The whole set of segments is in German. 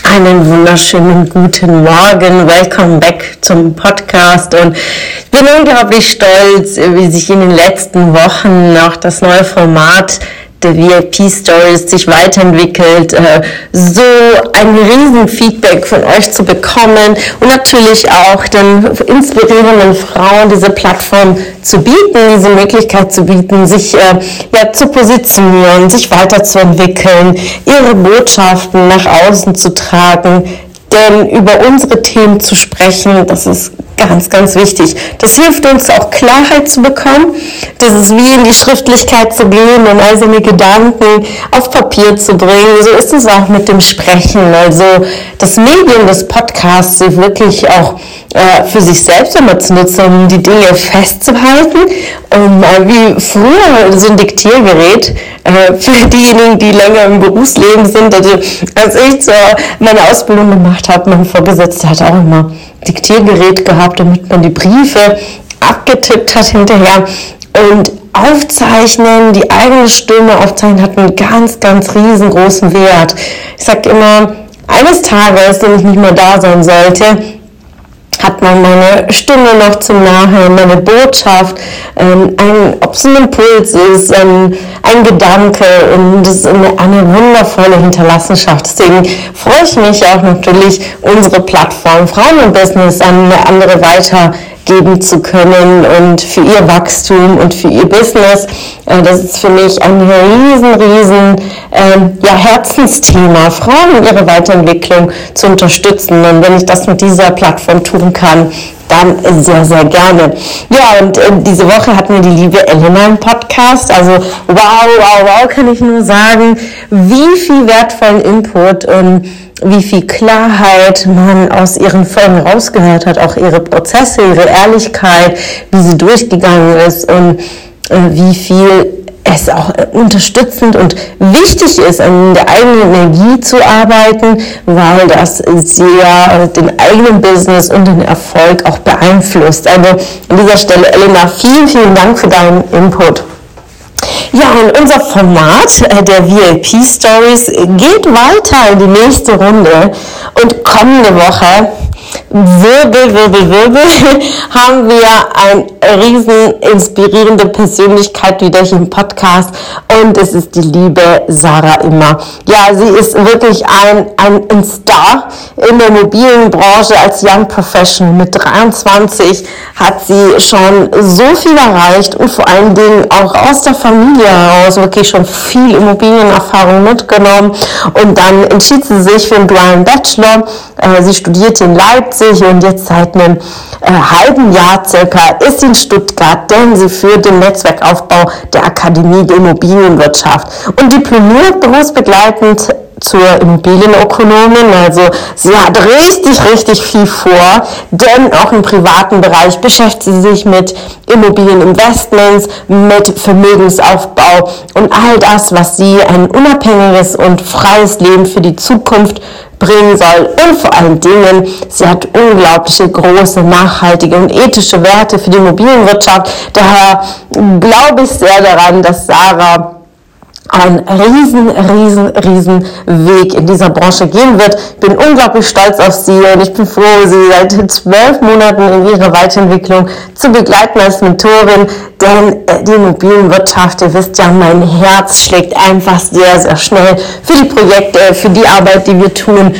Einen wunderschönen guten Morgen. Welcome back zum Podcast. Und ich bin unglaublich stolz, wie sich in den letzten Wochen auch das neue Format der VIP Stories sich weiterentwickelt, äh, so ein riesen Feedback von euch zu bekommen und natürlich auch den inspirierenden Frauen diese Plattform zu bieten, diese Möglichkeit zu bieten, sich äh, ja, zu positionieren, sich weiterzuentwickeln, ihre Botschaften nach außen zu tragen, denn über unsere Themen zu sprechen, das ist ganz, ganz wichtig. Das hilft uns auch Klarheit zu bekommen. Das ist wie in die Schriftlichkeit zu gehen und all seine Gedanken auf Papier zu bringen. So ist es auch mit dem Sprechen. Also das Medium des Podcasts wirklich auch äh, für sich selbst immer zu nutzen, um die Dinge festzuhalten. Und äh, wie früher so ein Diktiergerät äh, für diejenigen, die länger im Berufsleben sind. Also als ich so meine Ausbildung gemacht habe, mein Vorgesetzter hat auch immer Diktiergerät gehabt, damit man die Briefe abgetippt hat hinterher. Und aufzeichnen, die eigene Stimme aufzeichnen, hat einen ganz, ganz riesengroßen Wert. Ich sage immer, eines Tages, wenn ich nicht mehr da sein sollte, hat man meine Stimme noch zum Nachhören, meine Botschaft, ähm, ob es ein Impuls ist, ähm, ein Gedanke und es ist eine, eine wundervolle Hinterlassenschaft. Deswegen freue ich mich auch natürlich, unsere Plattform Frauen und Business an eine andere weiter geben zu können und für ihr Wachstum und für ihr Business. Äh, das ist für mich ein riesen, riesen ähm, ja, Herzensthema, Frauen und ihre Weiterentwicklung zu unterstützen. Und wenn ich das mit dieser Plattform tun kann, dann sehr, sehr gerne. Ja, und äh, diese Woche hatten wir die liebe Elena im Podcast. Also wow, wow, wow, kann ich nur sagen, wie viel wertvollen Input und wie viel Klarheit man aus ihren Folgen rausgehört hat, auch ihre Prozesse, ihre Ehrlichkeit, wie sie durchgegangen ist und äh, wie viel es auch äh, unterstützend und wichtig ist, an der eigenen Energie zu arbeiten, weil das sehr den eigenen Business und den Erfolg auch beeinflusst. Also an dieser Stelle, Elena, vielen, vielen Dank für deinen Input. Ja, und unser Format äh, der VIP Stories geht weiter in die nächste Runde und kommende Woche Wirbel, Wirbel, Wirbel, haben wir eine riesen inspirierende Persönlichkeit wieder hier im Podcast und es ist die liebe Sarah Immer. Ja, sie ist wirklich ein, ein Star in der mobilen Branche als Young Professional. Mit 23 hat sie schon so viel erreicht und vor allen Dingen auch aus der Familie heraus wirklich schon viel Immobilienerfahrung mitgenommen und dann entschied sie sich für einen dualen Bachelor. Äh, sie studierte in Leipzig und jetzt seit einem äh, halben Jahr circa ist sie in Stuttgart, denn sie führt den Netzwerkaufbau der Akademie der Immobilienwirtschaft. Und diplomiert berufsbegleitend zur Immobilienökonomin. Also sie hat richtig, richtig viel vor, denn auch im privaten Bereich beschäftigt sie sich mit Immobilieninvestments, mit Vermögensaufbau und all das, was sie ein unabhängiges und freies Leben für die Zukunft bringen soll. Und vor allen Dingen, sie hat unglaubliche große, nachhaltige und ethische Werte für die Immobilienwirtschaft. Daher glaube ich sehr daran, dass Sarah ein riesen, riesen, riesen Weg in dieser Branche gehen wird. Ich bin unglaublich stolz auf sie und ich bin froh, sie seit zwölf Monaten in ihrer Weiterentwicklung zu begleiten als Mentorin, denn äh, die Immobilienwirtschaft, ihr wisst ja, mein Herz schlägt einfach sehr, sehr schnell für die Projekte, für die Arbeit, die wir tun.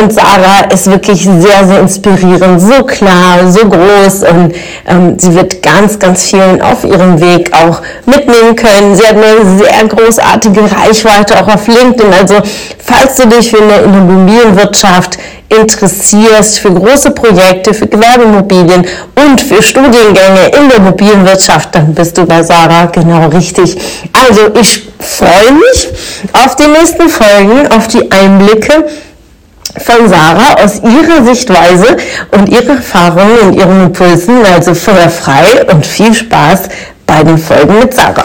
Und Sarah ist wirklich sehr, sehr inspirierend, so klar, so groß und ähm, sie wird ganz, ganz vielen auf ihrem Weg auch mitnehmen können. Sie hat eine sehr großartige Reichweite auch auf LinkedIn. Also falls du dich für eine Immobilienwirtschaft interessierst für große Projekte, für Gewerbeimmobilien und für Studiengänge in der Immobilienwirtschaft, dann bist du bei Sarah genau richtig. Also ich freue mich auf die nächsten Folgen, auf die Einblicke von Sarah aus ihrer Sichtweise und ihrer Erfahrungen und ihren Impulsen. Also feuerfrei und viel Spaß bei den Folgen mit Sarah.